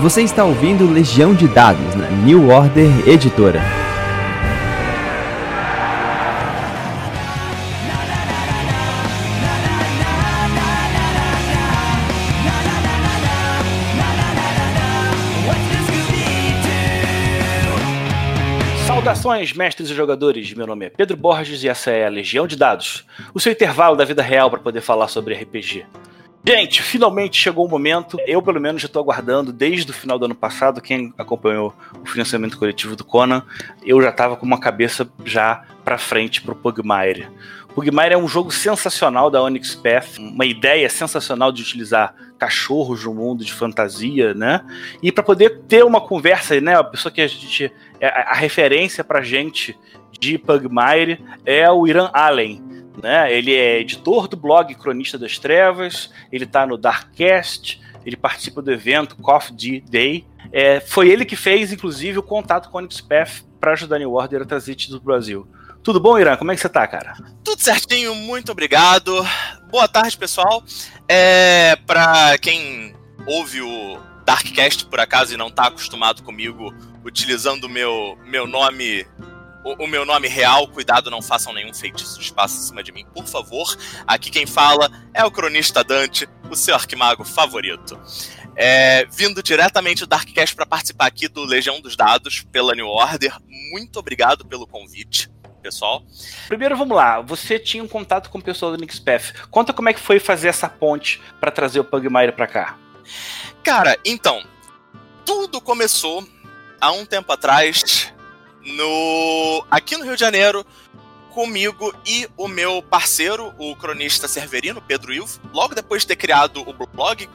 Você está ouvindo Legião de Dados na New Order Editora. Saudações, mestres e jogadores. Meu nome é Pedro Borges e essa é a Legião de Dados, o seu intervalo da vida real para poder falar sobre RPG. Gente, finalmente chegou o momento. Eu, pelo menos, já estou aguardando desde o final do ano passado. Quem acompanhou o financiamento coletivo do Conan, eu já estava com uma cabeça já para frente para o Pugmire. Pugmire é um jogo sensacional da Onyx Path, uma ideia sensacional de utilizar cachorros no mundo de fantasia, né? E para poder ter uma conversa, né? A pessoa que a gente. A, a referência pra gente de Pugmire é o Iran Allen né? Ele é editor do blog Cronista das Trevas, ele está no Darkcast, ele participa do evento Coffee Day. É, foi ele que fez, inclusive, o contato com o Onyx Path para ajudar a New Order a trazer títulos do Brasil. Tudo bom, Irã? Como é que você tá, cara? Tudo certinho, muito obrigado. Boa tarde, pessoal. É, para quem ouve o Darkcast por acaso e não tá acostumado comigo utilizando o meu, meu nome o, o, meu nome real, cuidado, não façam nenhum feitiço de espaço em cima de mim, por favor. Aqui quem fala é o cronista Dante, o seu arquimago favorito. É, vindo diretamente do Darkcast para participar aqui do Legião dos Dados pela New Order. Muito obrigado pelo convite, pessoal. Primeiro, vamos lá. Você tinha um contato com o pessoal do Nixpath. Conta como é que foi fazer essa ponte para trazer o Pugmire para cá. Cara, então, tudo começou há um tempo atrás no aqui no Rio de Janeiro comigo e o meu parceiro, o cronista Severino, Pedro Ilvo, logo depois de ter criado o blog.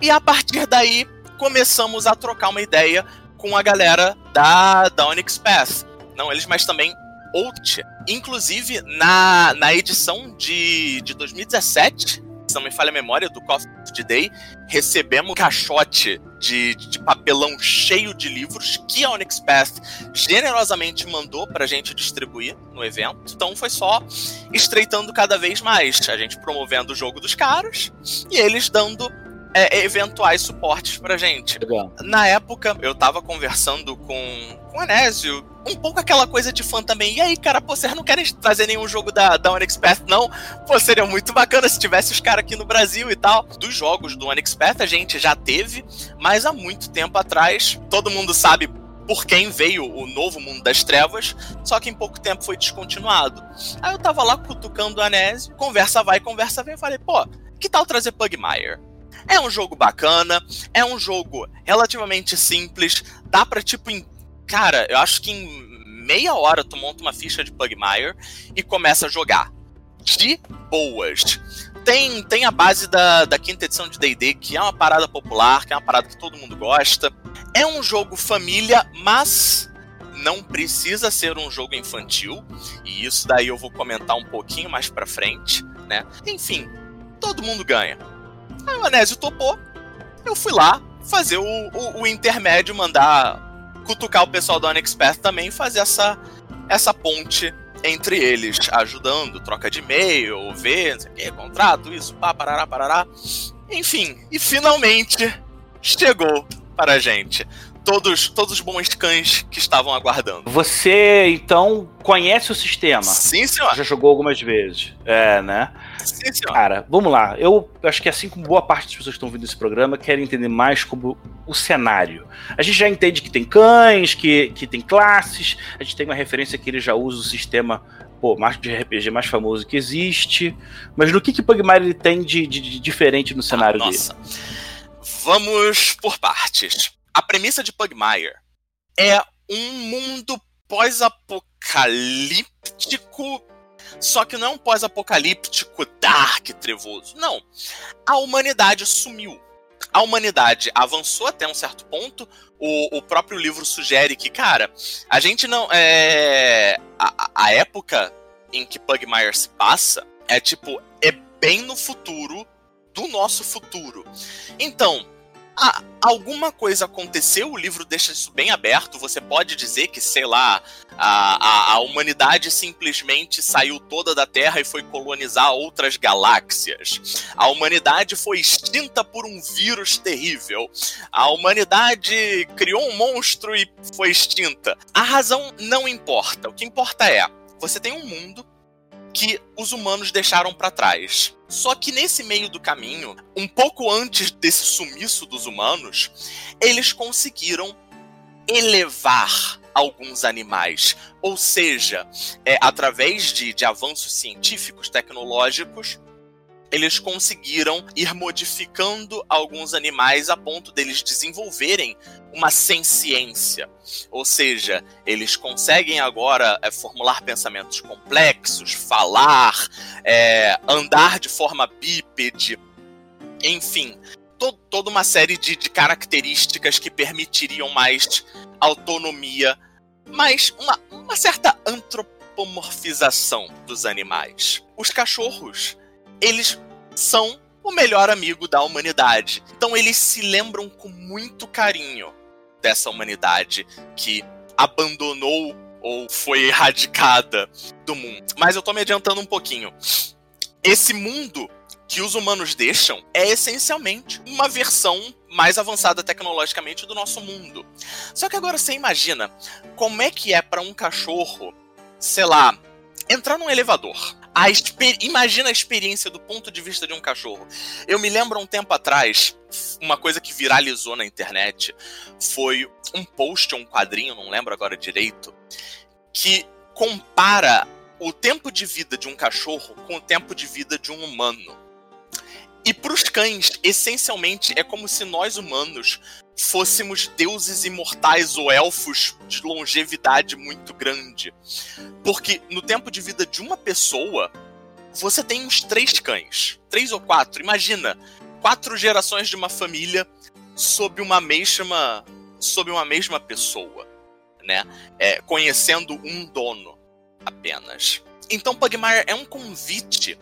E a partir daí começamos a trocar uma ideia com a galera da, da Onyx Path. Não eles, mas também Out. Inclusive, na, na edição de, de 2017, se não me falha a memória, do Coffee Day, recebemos um caixote de, de, papelão cheio de livros que a Onyx Path generosamente mandou pra gente distribuir no evento. Então foi só estreitando cada vez mais. A gente promovendo o jogo dos caras e eles dando é, eventuais suportes pra gente. Legal. Na época, eu tava conversando com, com o Anésio, um pouco aquela coisa de fã também. E aí, cara, pô, vocês não querem trazer nenhum jogo da, da Onyx Path, não? Pô, seria muito bacana se tivesse os caras aqui no Brasil e tal. Dos jogos do Onyx Path a gente já teve, mas há muito tempo atrás, todo mundo sabe por quem veio o novo Mundo das Trevas, só que em pouco tempo foi descontinuado. Aí eu tava lá cutucando o Anésio, conversa vai, conversa vem, eu falei, pô, que tal trazer Pugmire? É um jogo bacana, é um jogo relativamente simples, dá pra, tipo, em... cara, eu acho que em meia hora tu monta uma ficha de Pugmire e começa a jogar. De boas. Tem, tem a base da, da quinta edição de D&D, que é uma parada popular, que é uma parada que todo mundo gosta. É um jogo família, mas não precisa ser um jogo infantil, e isso daí eu vou comentar um pouquinho mais pra frente, né? Enfim, todo mundo ganha. Aí o Anésio topou. Eu fui lá fazer o, o, o intermédio, mandar cutucar o pessoal do Unexpert também e fazer essa, essa ponte entre eles, ajudando, troca de e-mail, ver, não sei o que, contrato, isso, pá, parará, parará. Enfim, e finalmente chegou para a gente todos, todos os bons cães que estavam aguardando. Você, então, conhece o sistema? Sim, senhor. Já jogou algumas vezes. É, né? Sim, senhor. Cara, vamos lá. Eu acho que assim como boa parte das pessoas que estão ouvindo esse programa, querem entender mais como o cenário. A gente já entende que tem cães, que, que tem classes, a gente tem uma referência que ele já usa o sistema pô, de RPG mais famoso que existe. Mas no que que Pugmire ele tem de, de, de diferente no cenário ah, nossa. dele? Vamos por partes. A premissa de Pugmire é um mundo pós-apocalíptico, só que não é um pós-apocalíptico dark, trevoso. Não. A humanidade sumiu. A humanidade avançou até um certo ponto. O, o próprio livro sugere que, cara, a gente não. É, a, a época em que Pugmire se passa é tipo. É bem no futuro do nosso futuro. Então, ah, alguma coisa aconteceu, o livro deixa isso bem aberto. Você pode dizer que, sei lá, a, a, a, humanidade simplesmente saiu toda da Terra e foi colonizar outras galáxias. A humanidade foi extinta por um vírus terrível. A humanidade criou um monstro e foi extinta. A razão não importa. O que importa é: você tem um mundo que os humanos deixaram para trás. Só que nesse meio do caminho, um pouco antes desse sumiço dos humanos, eles conseguiram elevar alguns animais. Ou seja, é, através de, de avanços científicos, tecnológicos, eles conseguiram ir modificando alguns animais a ponto deles desenvolverem uma senciência. Ou seja, eles conseguem agora é, formular pensamentos complexos, falar, é, andar de forma bípede, enfim, to toda uma série de, de características que permitiriam mais autonomia, mas uma, uma certa antropomorfização dos animais. Os cachorros eles são o melhor amigo da humanidade. Então eles se lembram com muito carinho dessa humanidade que abandonou ou foi erradicada do mundo. Mas eu tô me adiantando um pouquinho. Esse mundo que os humanos deixam é essencialmente uma versão mais avançada tecnologicamente do nosso mundo. Só que agora você imagina como é que é para um cachorro, sei lá, entrar num elevador a imagina a experiência do ponto de vista de um cachorro. Eu me lembro um tempo atrás, uma coisa que viralizou na internet foi um post, um quadrinho, não lembro agora direito, que compara o tempo de vida de um cachorro com o tempo de vida de um humano. E para os cães, essencialmente, é como se nós humanos fôssemos deuses imortais ou elfos de longevidade muito grande. Porque no tempo de vida de uma pessoa, você tem uns três cães. Três ou quatro. Imagina, quatro gerações de uma família sob uma mesma, sob uma mesma pessoa. Né? É, conhecendo um dono apenas. Então, Pugmire é um convite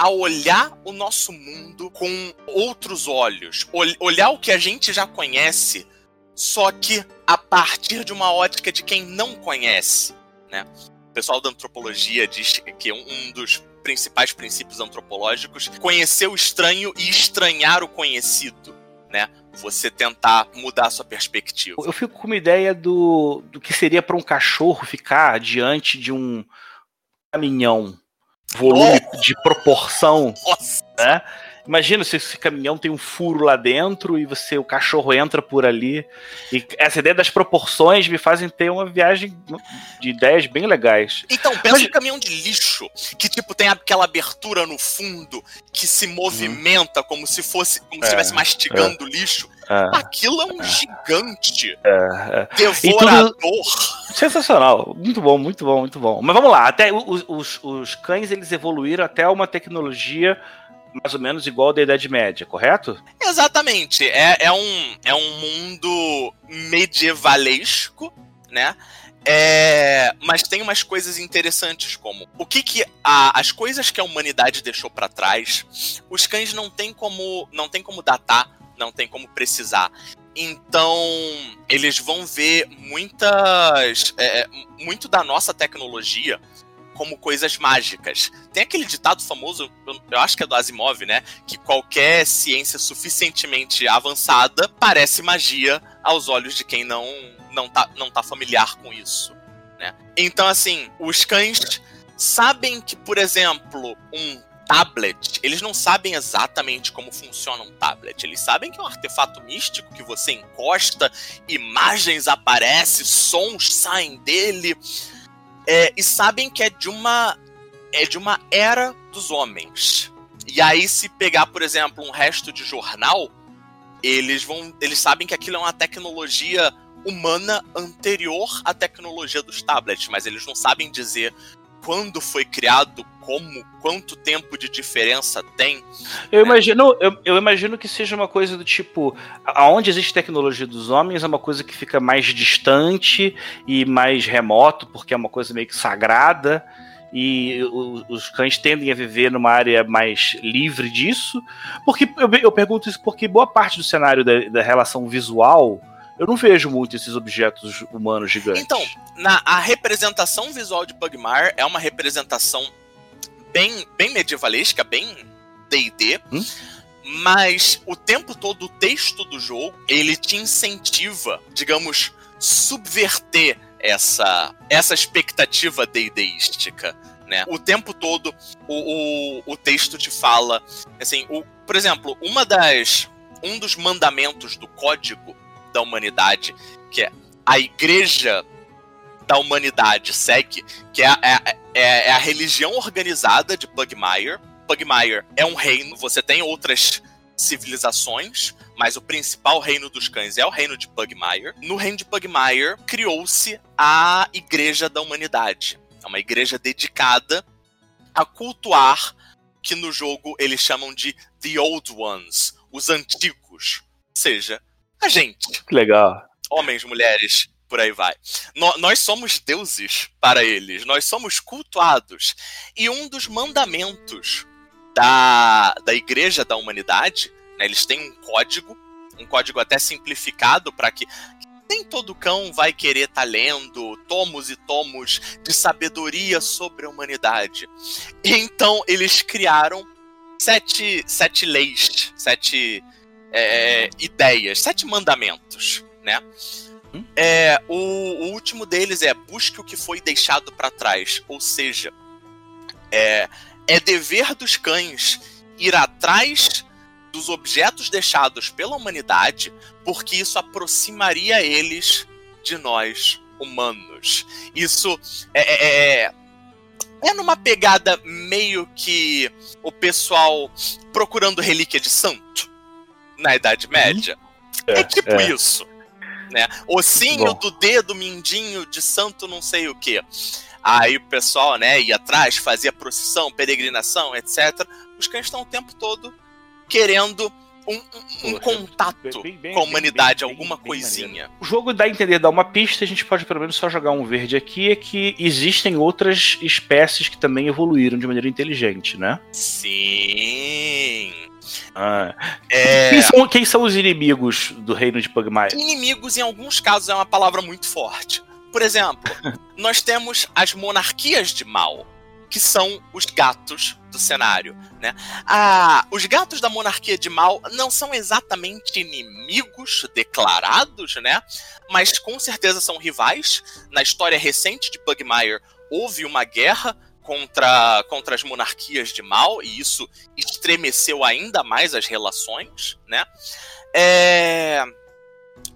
a olhar o nosso mundo com outros olhos, olhar o que a gente já conhece, só que a partir de uma ótica de quem não conhece, né? O pessoal da antropologia diz que um dos principais princípios antropológicos conhecer o estranho e estranhar o conhecido, né? Você tentar mudar a sua perspectiva. Eu fico com uma ideia do, do que seria para um cachorro ficar diante de um caminhão volume oh. de proporção, Nossa. né? Imagina se esse caminhão tem um furo lá dentro e você o cachorro entra por ali. E essa ideia das proporções me fazem ter uma viagem de ideias bem legais. Então, pensa Mas... um caminhão de lixo que tipo tem aquela abertura no fundo que se movimenta hum. como se fosse como é, se estivesse mastigando é. lixo. É. Aquilo é um gigante. É, é. Devorador. Tudo... Sensacional. Muito bom, muito bom, muito bom. Mas vamos lá. Até os, os, os cães eles evoluíram até uma tecnologia mais ou menos igual da Idade Média, correto? Exatamente. É, é, um, é um mundo medievalesco, né? É, mas tem umas coisas interessantes como o que que a, as coisas que a humanidade deixou para trás, os cães não tem como não tem como datar, não tem como precisar. Então eles vão ver muitas é, muito da nossa tecnologia como coisas mágicas. Tem aquele ditado famoso, eu acho que é do Asimov, né? Que qualquer ciência suficientemente avançada parece magia aos olhos de quem não, não, tá, não tá familiar com isso. Né? Então, assim, os cães sabem que, por exemplo, um tablet, eles não sabem exatamente como funciona um tablet. Eles sabem que é um artefato místico que você encosta, imagens aparecem, sons saem dele é, e sabem que é de uma é de uma era dos homens. E aí se pegar, por exemplo, um resto de jornal, eles vão eles sabem que aquilo é uma tecnologia humana anterior à tecnologia dos tablets, mas eles não sabem dizer quando foi criado, como, quanto tempo de diferença tem. Eu imagino, eu, eu, imagino que seja uma coisa do tipo, aonde existe tecnologia dos homens é uma coisa que fica mais distante e mais remoto, porque é uma coisa meio que sagrada. e o, os cães tendem a viver numa área mais livre disso. Porque eu, eu pergunto isso porque boa parte do cenário da, da, relação visual eu não vejo muito esses objetos humanos gigantes. Então, na, a representação visual de Pugmire é uma representação bem, bem medievalesca, bem D&D. Hum? Mas o tempo todo o texto do jogo, ele te incentiva, digamos, subverter essa, essa expectativa deideística. Né? O tempo todo o, o, o texto te fala. Assim, o, por exemplo, uma das. Um dos mandamentos do código da humanidade, que é a igreja da humanidade segue, que é, é, é, é a religião organizada de Pugmire. Pugmire é um reino, você tem outras civilizações, mas o principal reino dos cães é o reino de Pugmire. No reino de Pugmire criou-se a Igreja da Humanidade. É uma igreja dedicada a cultuar que no jogo eles chamam de The Old Ones, os antigos. Ou seja, a gente. Legal. Homens, mulheres, por aí vai. No, nós somos deuses para eles, nós somos cultuados. E um dos mandamentos da, da Igreja da Humanidade, né, eles têm um código, um código até simplificado para que nem todo cão vai querer estar tá lendo tomos e tomos de sabedoria sobre a humanidade. Então eles criaram sete, sete leis, sete é, ideias, sete mandamentos, né? Hum? É, o, o, último deles é busque o que foi deixado para trás, ou seja, é, é dever dos cães ir atrás dos objetos deixados pela humanidade, porque isso aproximaria eles de nós, humanos. Isso é, é, é, é numa pegada meio que o pessoal procurando relíquia de santo na Idade Média. É, é tipo é. isso. Né? Ossinho do dedo mindinho de santo não sei o que. Aí o pessoal, né, ia atrás, fazia procissão, peregrinação, etc. Os cães estão o tempo todo querendo um, um, um contato bem, bem, com a humanidade, bem, alguma coisinha. O jogo dá a entender, dá uma pista, a gente pode pelo menos só jogar um verde aqui, é que existem outras espécies que também evoluíram de maneira inteligente, né? Sim. Ah. É... Quem, são, quem, são, os inimigos do reino de Pugmire? Inimigos, em alguns casos, é uma palavra muito forte. Por exemplo, nós temos as monarquias de mal, que são os gatos do cenário, né? Ah, os gatos da monarquia de mal não são exatamente inimigos declarados, né? Mas com certeza são rivais. Na história recente de Pugmire houve uma guerra contra, contra as monarquias de mal e isso estremeceu ainda mais as relações, né? É...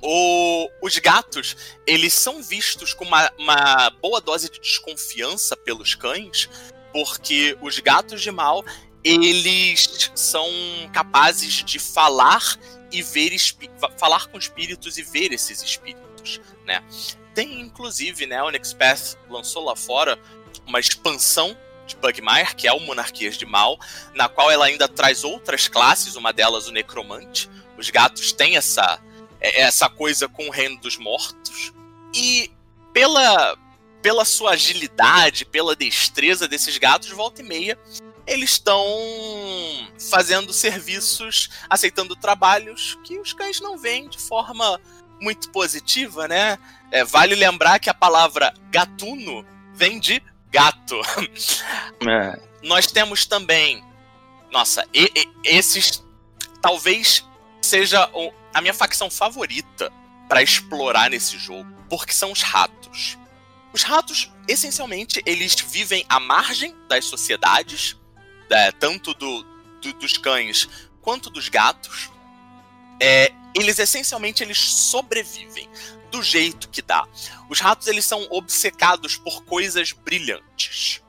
O, os gatos, eles são vistos com uma, uma boa dose de desconfiança pelos cães, porque os gatos de mal, eles são capazes de falar e ver falar com espíritos e ver esses espíritos, né? Tem inclusive, né, Onyx Path lançou lá fora uma expansão de Bugmire, que é o Monarquias de Mal, na qual ela ainda traz outras classes, uma delas o Necromante. Os gatos têm essa é, essa coisa com o reino dos mortos. E pela, pela sua agilidade, pela destreza desses gatos, volta e meia, eles estão fazendo serviços, aceitando trabalhos que os cães não veem de forma muito positiva, né? É, vale lembrar que a palavra gatuno vem de gato. É. Nós temos também. Nossa, e, e, esses talvez seja o, a minha facção favorita para explorar nesse jogo, porque são os ratos. Os ratos, essencialmente, eles vivem à margem das sociedades, é, tanto do, do, dos cães quanto dos gatos. É, eles essencialmente eles sobrevivem do jeito que dá. Os ratos eles são obcecados por coisas brilhantes.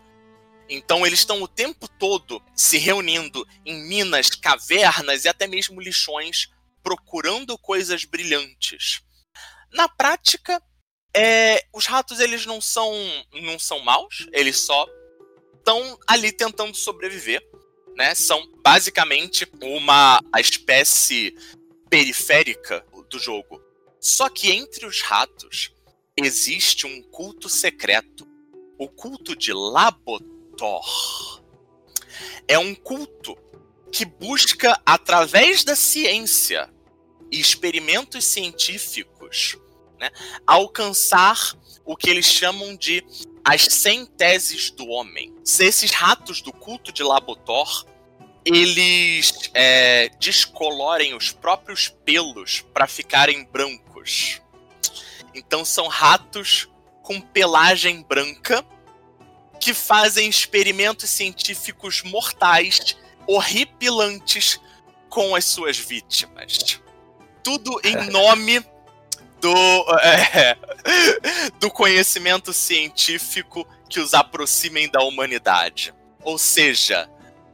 Então eles estão o tempo todo se reunindo em minas, cavernas e até mesmo lixões procurando coisas brilhantes. Na prática, é, os ratos eles não são não são maus, eles só estão ali tentando sobreviver, né? São basicamente uma espécie periférica do jogo. Só que entre os ratos existe um culto secreto, o culto de Labot Labotor. É um culto que busca, através da ciência e experimentos científicos, né, alcançar o que eles chamam de as 100 teses do homem. Se esses ratos do culto de Labotor eles é, descolorem os próprios pelos para ficarem brancos. Então são ratos com pelagem branca que fazem experimentos científicos mortais, horripilantes com as suas vítimas. Tudo em nome do, é, do conhecimento científico que os aproximem da humanidade. Ou seja,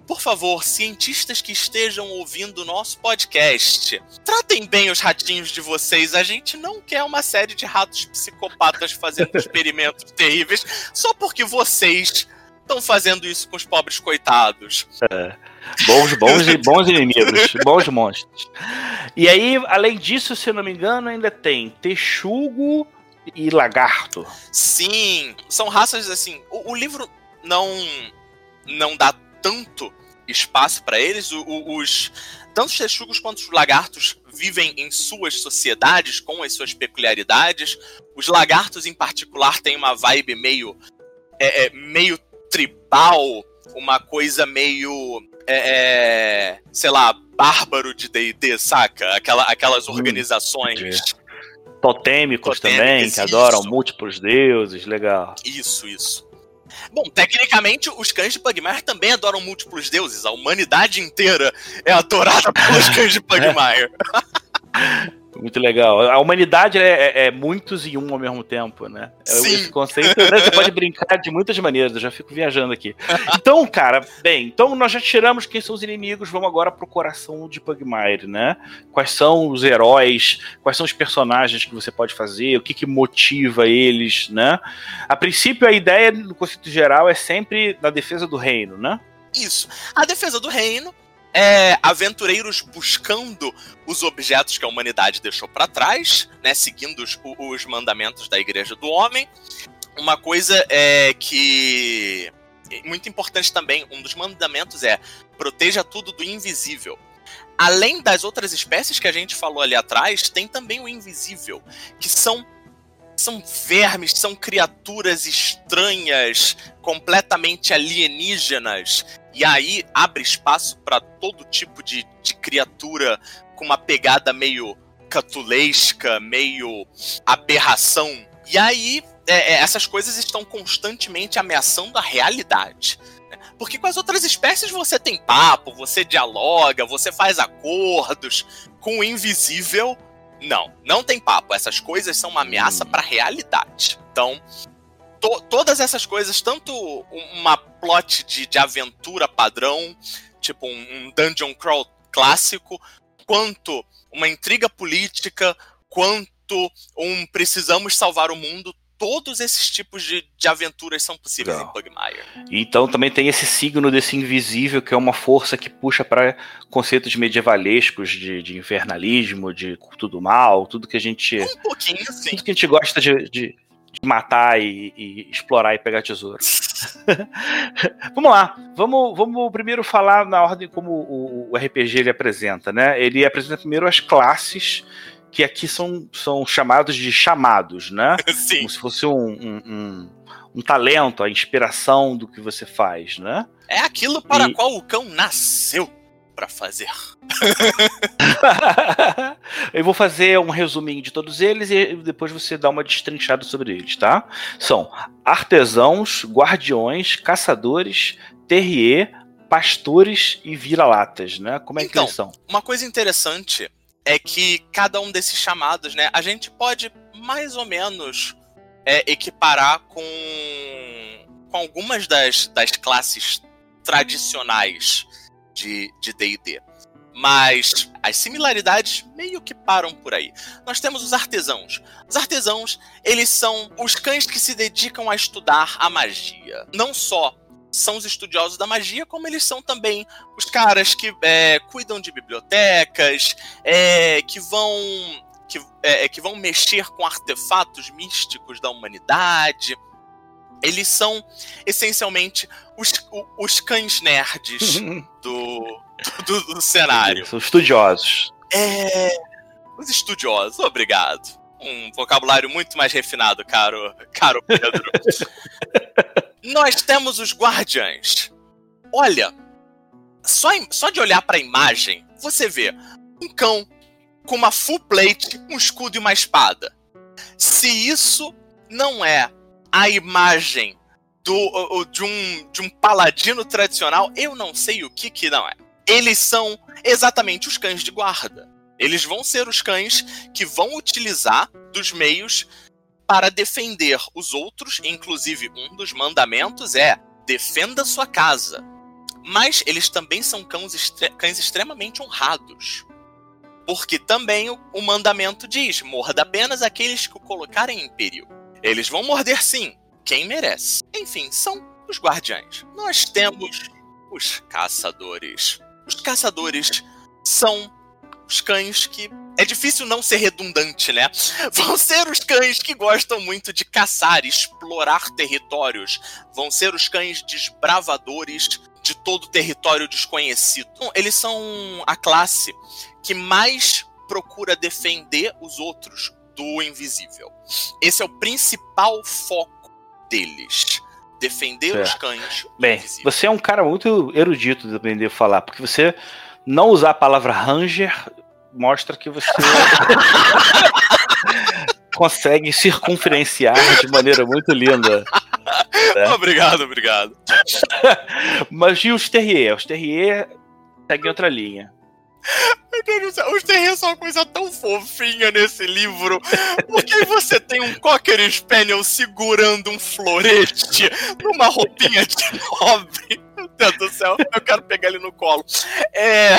por favor, cientistas que estejam ouvindo o nosso podcast, tratem bem os ratinhos de vocês. A gente não quer uma série de ratos psicopatas fazendo experimentos terríveis só porque vocês estão fazendo isso com os pobres coitados. É. Bons, bons, bons inimigos, bons monstros. E aí, além disso, se eu não me engano, ainda tem texugo e lagarto. Sim, são raças assim. O, o livro não não dá tanto espaço para eles. O, o, os tanto os texugos quanto os lagartos vivem em suas sociedades com as suas peculiaridades. Os lagartos, em particular, têm uma vibe meio é, é, meio tribal, uma coisa meio é, é sei lá, bárbaro de D&D, saca? Aquela, aquelas hum, organizações totêmicos também, que adoram múltiplos deuses, legal. Isso, isso. Bom, tecnicamente, os cães de Pugmire também adoram múltiplos deuses. A humanidade inteira é adorada pelos cães de Pugmire. Muito legal. A humanidade é, é, é, muitos em um ao mesmo tempo, né? É Sim. Esse conceito, né? você pode brincar de muitas maneiras, eu já fico viajando aqui. Então, cara, bem, então nós já tiramos quem são os inimigos, vamos agora pro coração de Pugmire, né? Quais são os heróis, quais são os personagens que você pode fazer, o que, que motiva eles, né? A princípio, a ideia, no conceito geral, é sempre na defesa do reino, né? Isso. A defesa do reino é, aventureiros buscando os objetos que a humanidade deixou para trás, né, seguindo os, os, mandamentos da Igreja do Homem. Uma coisa é que muito importante também, um dos mandamentos é proteja tudo do invisível. Além das outras espécies que a gente falou ali atrás, tem também o invisível, que são são vermes, são criaturas estranhas, completamente alienígenas. E aí abre espaço para todo tipo de, de criatura com uma pegada meio catulesca, meio aberração. E aí é, é essas coisas estão constantemente ameaçando a realidade. Né? Porque com as outras espécies você tem papo, você dialoga, você faz acordos. Com o invisível, não, não tem papo. Essas coisas são uma ameaça hum. para a realidade. Então, to, todas essas coisas, tanto uma plot de, de aventura padrão, tipo um, um dungeon crawl clássico, quanto uma intriga política, quanto um precisamos salvar o mundo, todos esses tipos de, de aventuras são possíveis Não. em Pugmire. Então também tem esse signo desse invisível, que é uma força que puxa para conceitos medievalescos de, de, infernalismo, de tudo mal, tudo que a gente. Um pouquinho, sim. Tudo que a gente gosta de, de, de matar e, e, explorar e pegar tesouro. vamos lá, vamos, vamos primeiro falar na ordem como o, o RPG ele apresenta, né? Ele apresenta primeiro as classes que aqui são, são chamados de chamados, né? Sim. Como se fosse um, um, um, um, talento, a inspiração do que você faz, né? É aquilo para e... qual o cão nasceu para fazer. Eu vou fazer um resuminho de todos eles e depois você dá uma destrinchada sobre eles, tá? São artesãos, guardiões, caçadores, terrier, pastores e vira-latas, né? Como é então, que eles são? Uma coisa interessante é que cada um desses chamados, né, a gente pode mais ou menos é, equiparar com, com algumas das, das classes tradicionais de D&D. Mas as similaridades meio que param por aí. Nós temos os artesãos. Os artesãos, eles são os cães que se dedicam a estudar a magia. Não só são os estudiosos da magia, como eles são também os caras que é, cuidam de bibliotecas, é, que vão que, é, que vão mexer com artefatos místicos da humanidade. Eles são essencialmente os, os cães nerds do, do, do cenário. São estudiosos. É. Os estudiosos, obrigado. Um vocabulário muito mais refinado, caro, caro Pedro. Nós temos os guardiães. Olha, só, só de olhar para a imagem, você vê um cão com uma full plate, um escudo e uma espada. Se isso não é a imagem do, de, um, de um paladino tradicional, eu não sei o que que não é. Eles são exatamente os cães de guarda. Eles vão ser os cães que vão utilizar dos meios para defender os outros, inclusive um dos mandamentos é defenda sua casa. Mas eles também são cães, extre cães extremamente honrados. Porque também o, o mandamento diz: morda apenas aqueles que o colocarem em perigo. Eles vão morder sim, quem merece. Enfim, são os guardiães. Nós temos os caçadores. Os caçadores são os cães que. É difícil não ser redundante, né? Vão ser os cães que gostam muito de caçar, explorar territórios. Vão ser os cães desbravadores de todo o território desconhecido. Eles são a classe que mais procura defender os outros do invisível. Esse é o principal foco deles. Defender é. os cães. Bem, invisível. você é um cara muito erudito de aprender a falar, porque você não usar a palavra ranger mostra que você consegue circunferenciar de maneira muito linda. Né? Obrigado, obrigado. Mas e os terrier? Os terrier seguem outra linha. Meu Deus do céu, os terriers são uma coisa tão fofinha nesse livro. Porque você tem um Cocker Spaniel segurando um florete numa roupinha de nobre. Meu Deus do céu, eu quero pegar ele no colo. É...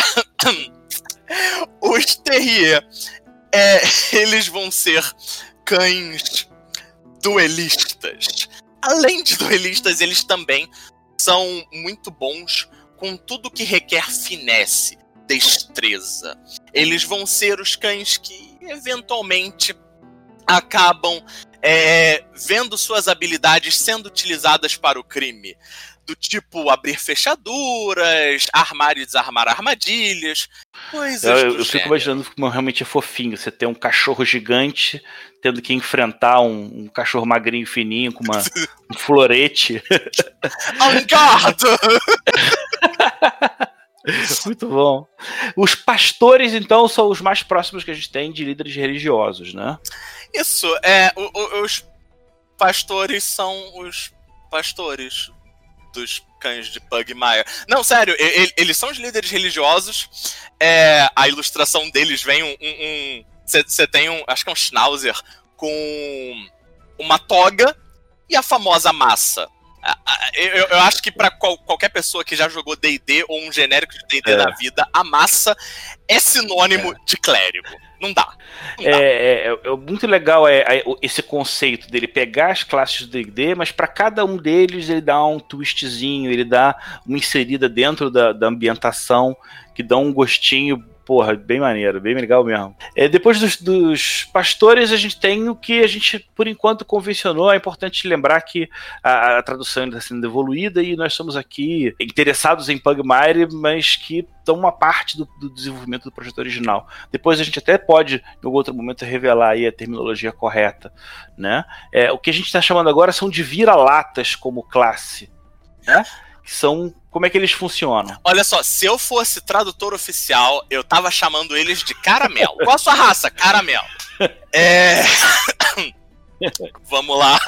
Os terrier, é, eles vão ser cães duelistas. Além de duelistas, eles também são muito bons com tudo que requer finesse destreza. Eles vão ser os cães que eventualmente acabam é, vendo suas habilidades sendo utilizadas para o crime. Do tipo abrir fechaduras, armar e desarmar armadilhas, coisas eu, eu fico imaginando como realmente é fofinho. Você tem um cachorro gigante tendo que enfrentar um, um cachorro magrinho fininho com uma, um florete. Alencardo! Muito bom. Os pastores, então, são os mais próximos que a gente tem de líderes religiosos, né? Isso, é. O, o, os pastores são os pastores dos cães de Pugmire. Não, sério, ele, eles são os líderes religiosos. É, a ilustração deles vem um. Você um, tem um. Acho que é um Schnauzer com uma toga e a famosa massa. Eu, eu, acho que para qual, qualquer pessoa que já jogou DD ou um genérico de DD é. na vida, a massa é sinônimo é. de clérigo. Não dá. Não é, é, é, é, muito legal é, esse conceito dele pegar as classes do DD, mas para cada um deles ele dá um twistzinho, ele dá uma inserida dentro da, da ambientação que dá um gostinho porra, bem maneiro, bem legal mesmo. É, depois dos, dos, pastores, a gente tem o que a gente, por enquanto, convencionou. É importante lembrar que a, a tradução está sendo evoluída e nós somos aqui interessados em Pugmire, mas que estão uma parte do, do, desenvolvimento do projeto original. Depois a gente até pode, em algum outro momento, revelar a terminologia correta. Né? É, o que a gente está chamando agora são de vira-latas como classe. Né? Que são. Como é que eles funcionam? Olha só, se eu fosse tradutor oficial, eu tava chamando eles de caramelo. Qual a sua raça? Caramelo. É. Vamos lá.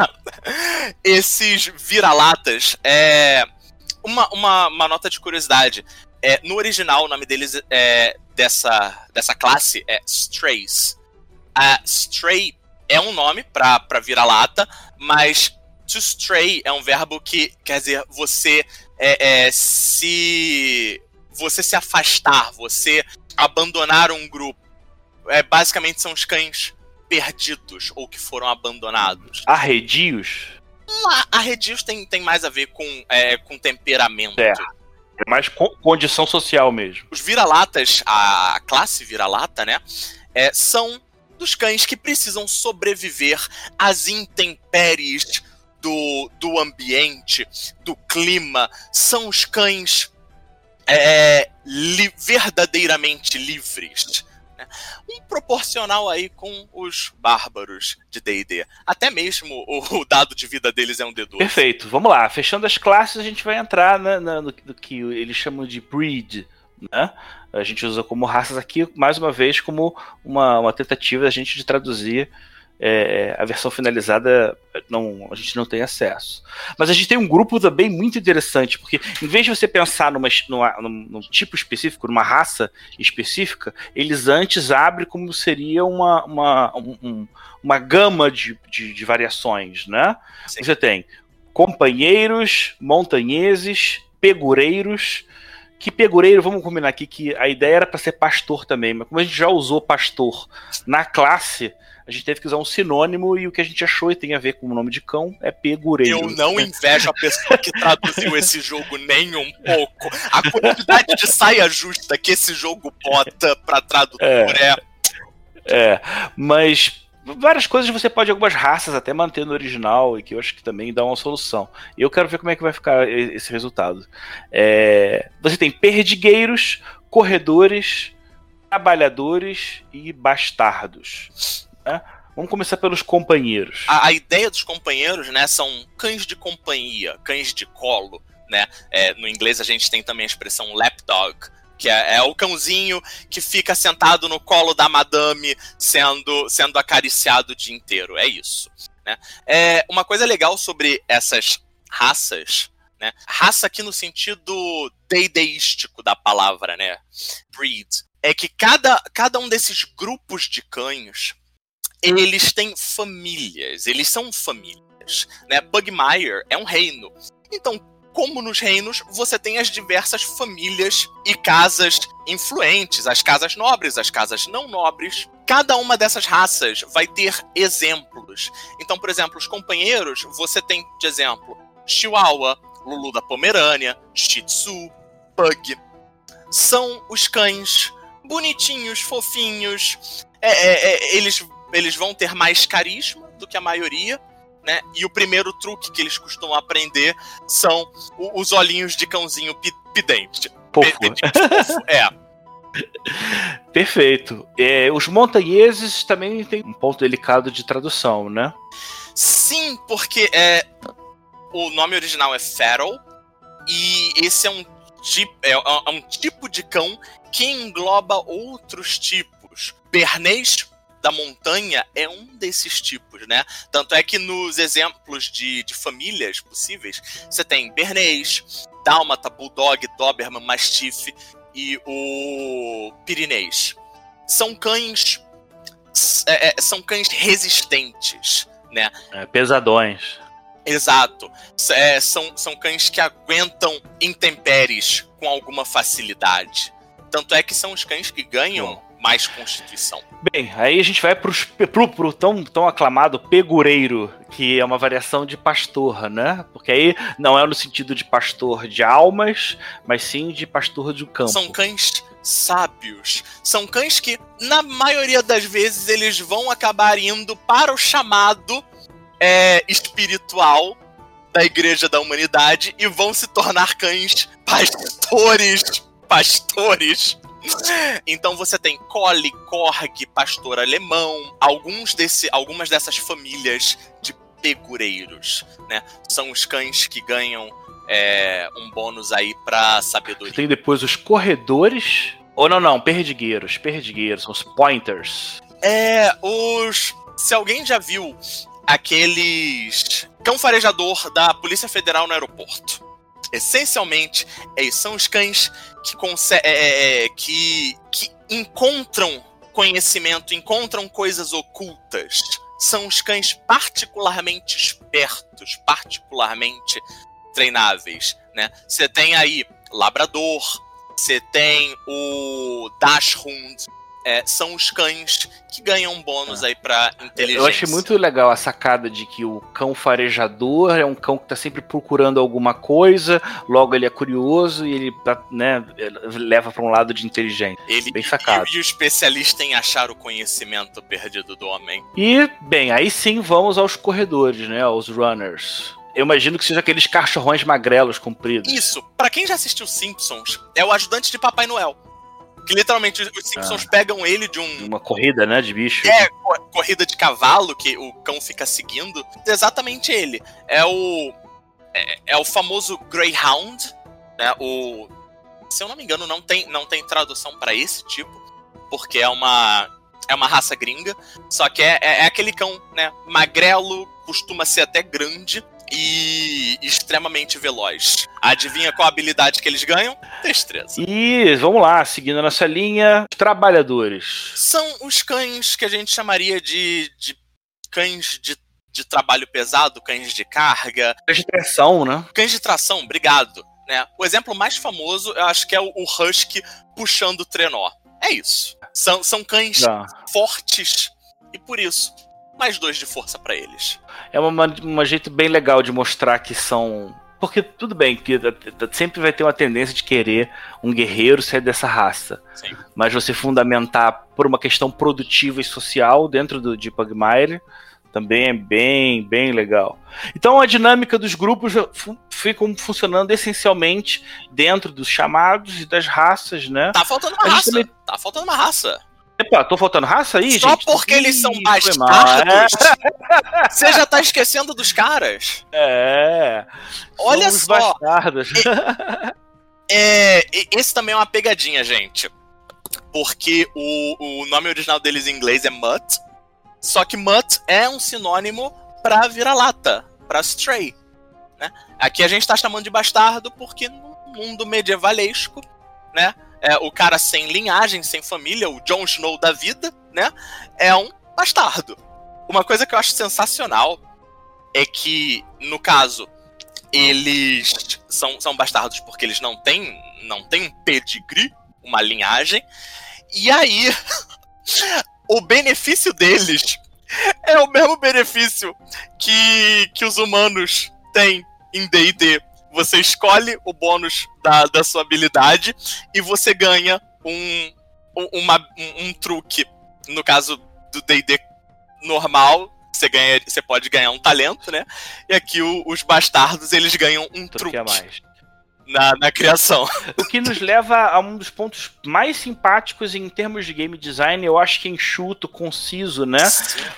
Esses vira-latas. É... Uma, uma, uma nota de curiosidade. É, no original, o nome deles é, dessa, dessa classe é Strays. A Stray é um nome pra vira-lata, mas to stray é um verbo que quer dizer você é, é, se você se afastar, você abandonar um grupo. É, basicamente são os cães perdidos ou que foram abandonados. Arredios? arredios tem, tem mais a ver com, é, com temperamento. É. É mais condição social mesmo. Os vira-latas, a classe vira-lata, né? É, são dos cães que precisam sobreviver às intempéries do, do ambiente, do clima, são os cães é, li, verdadeiramente livres. Né? Um proporcional aí com os bárbaros de D&D. Até mesmo o, o, dado de vida deles é um D12. Perfeito. Vamos lá. Fechando as classes, a gente vai entrar na, na, no, no, que eles chamam de breed. Né? A gente usa como raças aqui, mais uma vez, como uma, uma tentativa da gente de traduzir é, a versão finalizada não, a gente não tem acesso. Mas a gente tem um grupo também muito interessante, porque em vez de você pensar numa, numa, num tipo específico, numa raça específica, eles antes abrem como seria uma, uma, um, uma gama de, de, de variações, né? Sim. Você tem companheiros, montanheses, pegureiros, que pegureiro, vamos combinar aqui que a ideia era para ser pastor também, mas como a gente já usou pastor na classe, a gente teve que usar um sinônimo e o que a gente achou e tem a ver com o nome de cão é pegureiro. Eu não invejo a pessoa que traduziu esse jogo nem um pouco. A quantidade de saia justa que esse jogo bota pra tradutor é. É, é mas várias coisas você pode, algumas raças até manter no original, e que eu acho que também dá uma solução. Eu quero ver como é que vai ficar esse resultado. É, você tem perdigueiros, corredores, trabalhadores e bastardos. Né? Vamos começar pelos companheiros. A, a, ideia dos companheiros, né, são cães de companhia, cães de colo, né? É, no inglês a gente tem também a expressão lapdog, que é, é, o cãozinho que fica sentado no colo da madame, sendo, sendo acariciado o dia inteiro. É isso. Né? É, uma coisa legal sobre essas raças, né? Raça aqui no sentido deideístico da palavra, né? Breed. É que cada, cada um desses grupos de cães eles têm famílias, eles são famílias. Né? Pugmire é um reino. Então, como nos reinos, você tem as diversas famílias e casas influentes, as casas nobres, as casas não nobres. Cada uma dessas raças vai ter exemplos. Então, por exemplo, os companheiros, você tem de exemplo Chihuahua, Lulu da Pomerânia, Shih Tzu, Pug. São os cães bonitinhos, fofinhos. É, é, é, eles eles vão ter mais carisma do que a maioria, né? E o primeiro truque que eles costumam aprender são os olhinhos de cãozinho pidente. Pofo. É. Perfeito. É, os montanheses também têm um ponto delicado de tradução, né? Sim, porque é, o nome original é Feral e esse é um, tipo, é, é um tipo de cão que engloba outros tipos. Bernês da montanha é um desses tipos, né? Tanto é que nos exemplos de, de famílias possíveis, você tem Bernês, Dálmata, Bulldog, Doberman, Mastiff e o Pirinês. São cães. É, é, são cães resistentes, né? É, pesadões. Exato. É, são, são cães que aguentam intempéries com alguma facilidade. Tanto é que são os cães que ganham mais Constituição. Bem, aí a gente vai pro, pro, pro tão, tão aclamado pegureiro, que é uma variação de pastor, né? Porque aí não é no sentido de pastor de almas, mas sim de pastor do campo. São cães sábios. São cães que, na maioria das vezes, eles vão acabar indo para o chamado é, espiritual da Igreja da Humanidade e vão se tornar cães pastores. Pastores então você tem Collie, Korg, pastor alemão, alguns desse, algumas dessas famílias de pegureiros, né? São os cães que ganham é, um bônus aí pra sabedoria. Tem depois os corredores. Ou não, não, perdigueiros. Perdigueiros, os pointers. É, os. Se alguém já viu aqueles. Cão farejador da Polícia Federal no aeroporto. Essencialmente, eles são os cães que, é, é, é, que, que encontram conhecimento, encontram coisas ocultas. São os cães particularmente espertos, particularmente treináveis, né? Você tem aí Labrador, você tem o Dachshund, é, são os cães que ganham bônus aí pra inteligência. Eu achei muito legal a sacada de que o cão farejador é um cão que tá sempre procurando alguma coisa, logo ele é curioso e ele né, leva para um lado de inteligência. Ele, bem sacado. E, e o especialista em achar o conhecimento perdido do homem. E, bem, aí sim vamos aos corredores, né? Aos runners. Eu imagino que seja aqueles cachorrões magrelos compridos. Isso. Para quem já assistiu Simpsons, é o ajudante de Papai Noel. Que literalmente os Simpsons ah. pegam ele de um. Uma corrida, né? De bicho. É, corrida de cavalo que o cão fica seguindo. Exatamente ele. É o. É, é o famoso Greyhound, né? O. Se eu não me engano, não tem, não tem tradução para esse tipo, porque é uma. É uma raça gringa. Só que é, é, é aquele cão, né? Magrelo, costuma ser até grande e extremamente veloz. Adivinha qual habilidade que eles ganham? Destreza. E vamos lá, seguindo a nossa linha, trabalhadores. São os cães que a gente chamaria de, de cães de, de trabalho pesado, cães de carga. Cães de tração, né? Cães de tração, obrigado. Né? O exemplo mais famoso, eu acho que é o, o Husky puxando o trenó. É isso. São, são cães Não. fortes e por isso mais dois de força para eles. É um jeito bem legal de mostrar que são. Porque tudo bem, que sempre vai ter uma tendência de querer um guerreiro ser dessa raça. Sim. Mas você fundamentar por uma questão produtiva e social dentro do, de Pugmire também é bem, bem legal. Então a dinâmica dos grupos ficam funcionando essencialmente dentro dos chamados e das raças, né? Tá faltando uma raça. Também... Tá faltando uma raça. Epa, tô faltando raça aí, Só gente? Só porque Ih, eles são bastardos? Você já tá esquecendo dos caras? É. Olha só. Bastardos. É, é, esse também é uma pegadinha, gente. Porque o, o nome original deles em inglês é Mutt. Só que Mutt é um sinônimo pra vira-lata, pra stray. Né? Aqui a gente tá chamando de bastardo porque no mundo medievalesco, né? É, o cara sem linhagem, sem família, o Jon Snow da vida, né? É um bastardo. Uma coisa que eu acho sensacional é que, no caso, eles são, são bastardos porque eles não têm, não têm um pedigree, uma linhagem. E aí, o benefício deles é o mesmo benefício que, que os humanos têm em D&D você escolhe o bônus da, da sua habilidade e você ganha um, um, uma, um, um truque. No caso do DD normal, você ganha, você pode ganhar um talento, né? E aqui o, os bastardos eles ganham um truque, truque a mais na, na criação. O que nos leva a um dos pontos mais simpáticos em termos de game design, eu acho que é enxuto, conciso, né?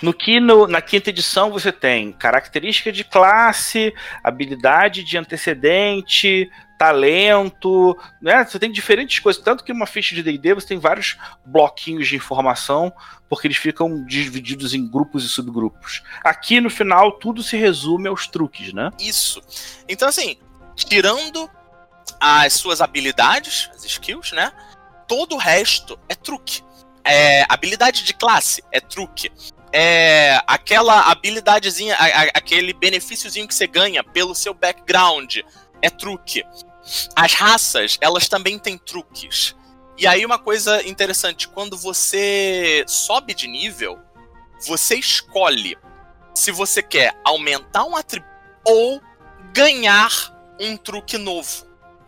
No que no, na quinta edição você tem característica de classe, habilidade de antecedente, talento, né? Você tem diferentes coisas, tanto que uma ficha de D&D você tem vários bloquinhos de informação, porque eles ficam divididos em grupos e subgrupos. Aqui no final tudo se resume aos truques, né? Isso. Então assim, tirando as suas habilidades, as skills, né? Todo o resto é truque. É, habilidade de classe é truque. É, aquela habilidadezinha, a, a, aquele benefíciozinho que você ganha pelo seu background é truque. As raças, elas também têm truques. E aí uma coisa interessante, quando você sobe de nível, você escolhe se você quer aumentar um atributo ou ganhar um truque novo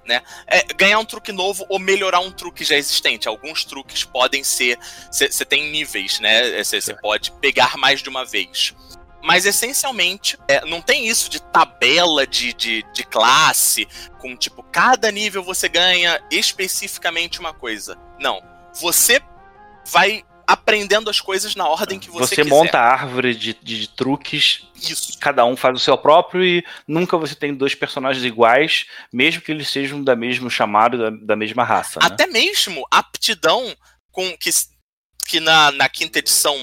né? É, ganhar um truque novo ou melhorar um truque já existente. Alguns truques podem ser. Você tem níveis, né? Você pode pegar mais de uma vez. Mas essencialmente, é, não tem isso de tabela de, de, de, classe, com tipo, cada nível você ganha especificamente uma coisa. Não. Você vai aprendendo as coisas na ordem que você, você quiser. monta a árvore de, de, de, truques. Isso. Cada um faz o seu próprio e nunca você tem dois personagens iguais, mesmo que eles sejam da mesmo chamado, da, da mesma raça. Né? Até mesmo aptidão com que, que na, na quinta edição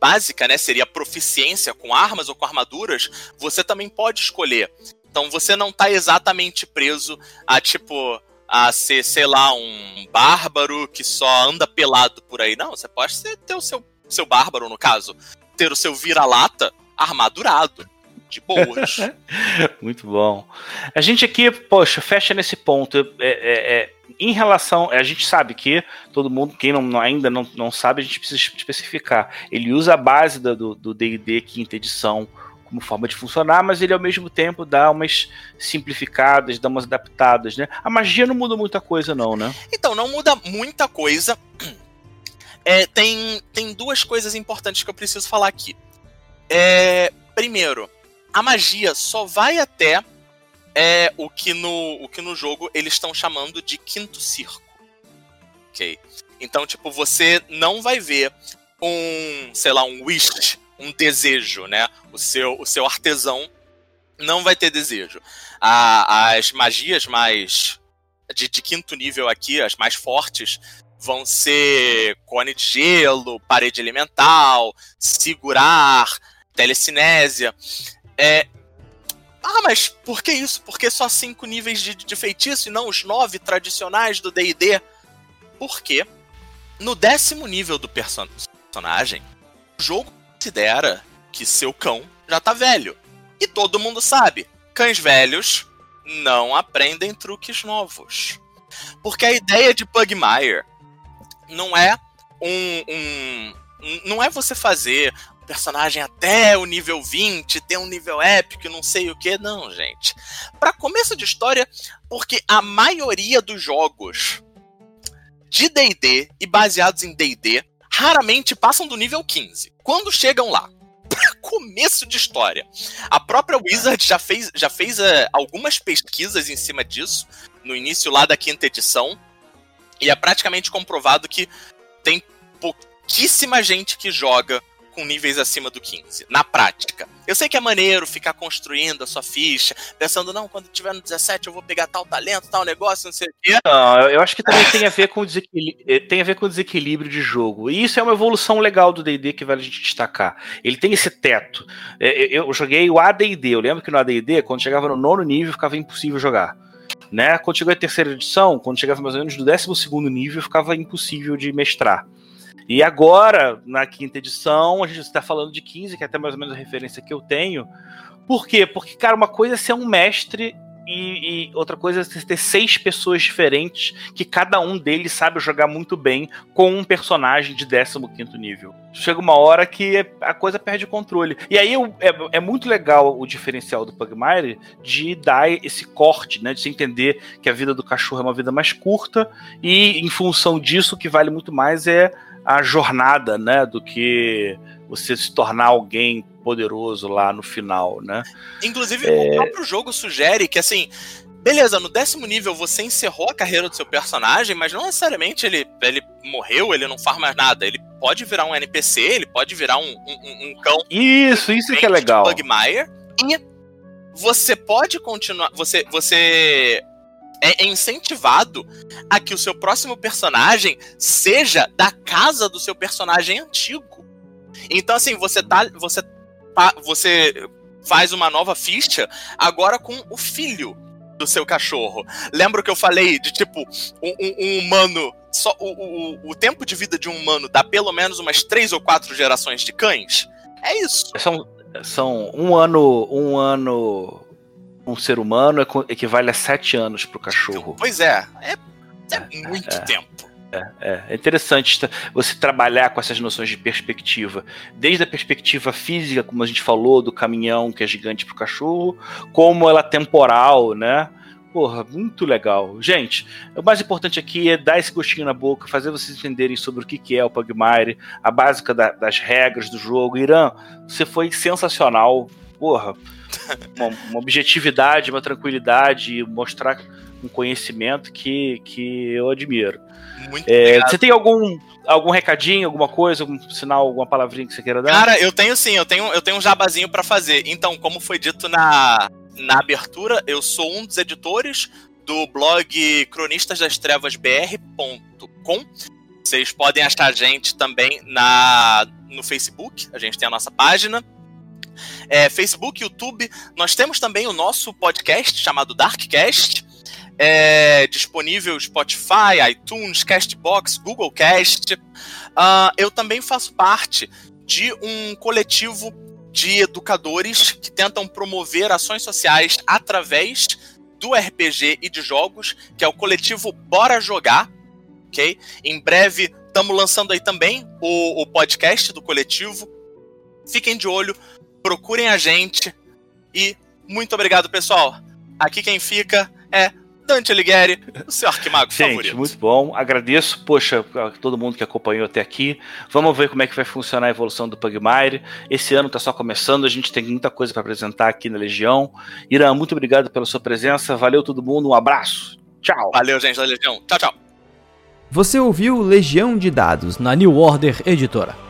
básica, né, seria proficiência com armas ou com armaduras, você também pode escolher. Então você não está exatamente preso a tipo a ser, sei lá, um bárbaro que só anda pelado por aí. Não, você pode ter o seu, seu bárbaro, no caso, ter o seu vira-lata armadurado. De boas. Muito bom. A gente aqui, poxa, fecha nesse ponto. É, é, é, em relação. A gente sabe que todo mundo, quem não, ainda não, não sabe, a gente precisa especificar. Ele usa a base do DD quinta edição como forma de funcionar, mas ele ao mesmo tempo dá umas simplificadas, dá umas adaptadas, né? A magia não muda muita coisa, não, né? Então, não muda muita coisa. É, tem, tem duas coisas importantes que eu preciso falar aqui. É, primeiro, a magia só vai até é, o, que no, o que no jogo eles estão chamando de quinto circo. Ok? Então, tipo, você não vai ver um, sei lá, um wish um desejo, né? O seu, o seu artesão não vai ter desejo. A, as magias mais de, de, quinto nível aqui, as mais fortes, vão ser cone de gelo, parede elemental, segurar, telecinésia. É... Ah, mas por que isso? Por que só cinco níveis de, de feitiço e não os nove tradicionais do D&D? Porque no décimo nível do personagem, o jogo considera que seu cão já tá velho. E todo mundo sabe, cães velhos não aprendem truques novos. Porque a ideia de Pugmire não é um, um, não é você fazer o personagem até o nível 20, ter um nível épico, não sei o que, não, gente. Para começo de história, porque a maioria dos jogos de D&D e baseados em D&D raramente passam do nível 15. Quando chegam lá, começo de história, a própria Wizard já fez, já fez uh, algumas pesquisas em cima disso, no início lá da quinta edição, e é praticamente comprovado que tem pouquíssima gente que joga com níveis acima do 15, na prática. Eu sei que é maneiro ficar construindo a sua ficha, pensando, não, quando tiver no 17 eu vou pegar tal talento, tal negócio, não sei o quê. Não, eu acho que também tem a ver com desequilíbrio, eh, tem a ver com desequilíbrio de jogo. E isso é uma evolução legal do D&D que vale a gente destacar. Ele tem esse teto. Eh, eu joguei o AD&D, eu lembro que no AD&D, quando chegava no nono nível, ficava impossível jogar. Né? Quando chegou a terceira edição, quando chegava mais ou menos no décimo segundo nível, ficava impossível de mestrar. E agora, na quinta edição, a gente está falando de 15, que é até mais ou menos a referência que eu tenho. Por quê? Porque, cara, uma coisa é ser um mestre e, e, outra coisa é ter seis pessoas diferentes que cada um deles sabe jogar muito bem com um personagem de 15 nível. Chega uma hora que a coisa perde o controle. E aí é, é muito legal o diferencial do Pugmire de dar esse corte, né? De se entender que a vida do cachorro é uma vida mais curta e, em função disso, o que vale muito mais é a jornada, né? Do que você se tornar alguém poderoso lá no final, né? Inclusive, é... o próprio jogo sugere que, assim, beleza, no décimo nível você encerrou a carreira do seu personagem, mas não necessariamente ele, ele morreu, ele não faz mais nada. Ele pode virar um NPC, ele pode virar um, um, um cão. Isso, isso que é legal. Bugmire, e você pode continuar. Você, você é incentivado a que o seu próximo personagem seja da casa do seu personagem antigo. Então, assim, você tá. Você, você faz uma nova ficha agora com o filho do seu cachorro. Lembra que eu falei de tipo, um, um, um humano. Só, o, o, o tempo de vida de um humano dá pelo menos umas três ou quatro gerações de cães? É isso. São, são um ano. Um ano. Um ser humano equivale a sete anos pro cachorro. Pois é. É, é muito é. tempo. É, é, é, interessante você trabalhar com essas noções de perspectiva, desde a perspectiva física, como a gente falou, do caminhão que é gigante pro cachorro, como ela temporal, né? Porra, muito legal. Gente, o mais importante aqui é dar esse gostinho na boca, fazer vocês entenderem sobre o que é o Pugmire, a básica da, das regras do jogo. Irã, você foi sensacional. Porra, uma, uma objetividade, uma tranquilidade, mostrar um conhecimento que, que eu admiro. Muito é, Você tem algum, algum recadinho, alguma coisa, algum sinal, alguma palavrinha que você queira dar? Cara, eu tenho sim, eu tenho, eu tenho um jabazinho para fazer. Então, como foi dito na, na abertura, eu sou um dos editores do blog cronistasdastrevasbr.com. Vocês podem achar a gente também na, no Facebook, a gente tem a nossa página. É, Facebook, YouTube, nós temos também o nosso podcast chamado Darkcast é disponível Spotify, iTunes, Castbox, Google Cast. Uh, eu também faço parte de um coletivo de educadores que tentam promover ações sociais através do RPG e de jogos, que é o coletivo Bora Jogar, ok? Em breve estamos lançando aí também o, o podcast do coletivo. Fiquem de olho, procurem a gente e muito obrigado, pessoal. Aqui quem fica é Dante Alighieri, o seu arquimago Gente, favorito. muito bom. Agradeço, poxa, a todo mundo que acompanhou até aqui. Vamos ver como é que vai funcionar a evolução do Pugmire. Esse ano tá só começando, a gente tem muita coisa para apresentar aqui na Legião. Irã, muito obrigado pela sua presença. Valeu todo mundo, um abraço. Tchau. Valeu, gente da Legião. Tchau, tchau. Você ouviu Legião de Dados na New Order Editora.